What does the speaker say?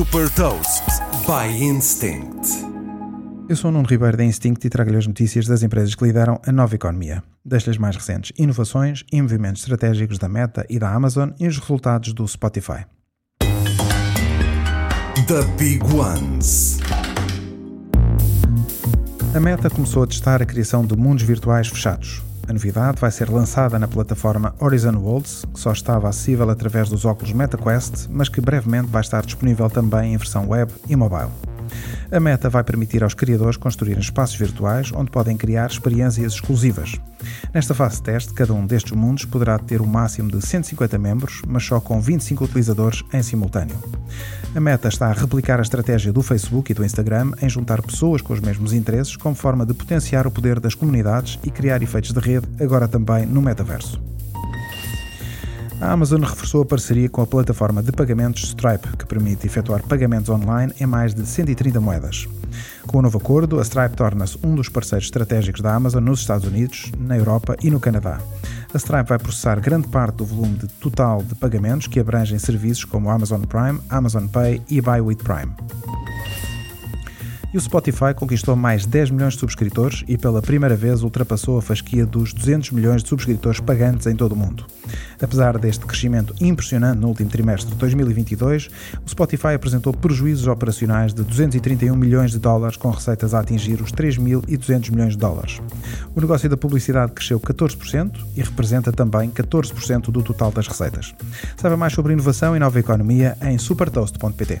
Super Toast by Instinct. Eu sou o Nuno Ribeiro da Instinct e trago-lhe as notícias das empresas que lideram a nova economia. As mais recentes inovações e movimentos estratégicos da Meta e da Amazon e os resultados do Spotify. The Big Ones. A Meta começou a testar a criação de mundos virtuais fechados. A novidade vai ser lançada na plataforma Horizon Worlds, que só estava acessível através dos óculos MetaQuest, mas que brevemente vai estar disponível também em versão web e mobile. A Meta vai permitir aos criadores construírem espaços virtuais onde podem criar experiências exclusivas. Nesta fase de teste, cada um destes mundos poderá ter o um máximo de 150 membros, mas só com 25 utilizadores em simultâneo. A Meta está a replicar a estratégia do Facebook e do Instagram em juntar pessoas com os mesmos interesses como forma de potenciar o poder das comunidades e criar efeitos de rede, agora também no metaverso. A Amazon reforçou a parceria com a plataforma de pagamentos Stripe, que permite efetuar pagamentos online em mais de 130 moedas. Com o novo acordo, a Stripe torna-se um dos parceiros estratégicos da Amazon nos Estados Unidos, na Europa e no Canadá. A Stripe vai processar grande parte do volume de total de pagamentos que abrangem serviços como Amazon Prime, Amazon Pay e Buy with Prime. E o Spotify conquistou mais 10 milhões de subscritores e pela primeira vez ultrapassou a fasquia dos 200 milhões de subscritores pagantes em todo o mundo. Apesar deste crescimento impressionante no último trimestre de 2022, o Spotify apresentou prejuízos operacionais de 231 milhões de dólares, com receitas a atingir os 3.200 milhões de dólares. O negócio da publicidade cresceu 14% e representa também 14% do total das receitas. Saiba mais sobre inovação e nova economia em supertoast.pt.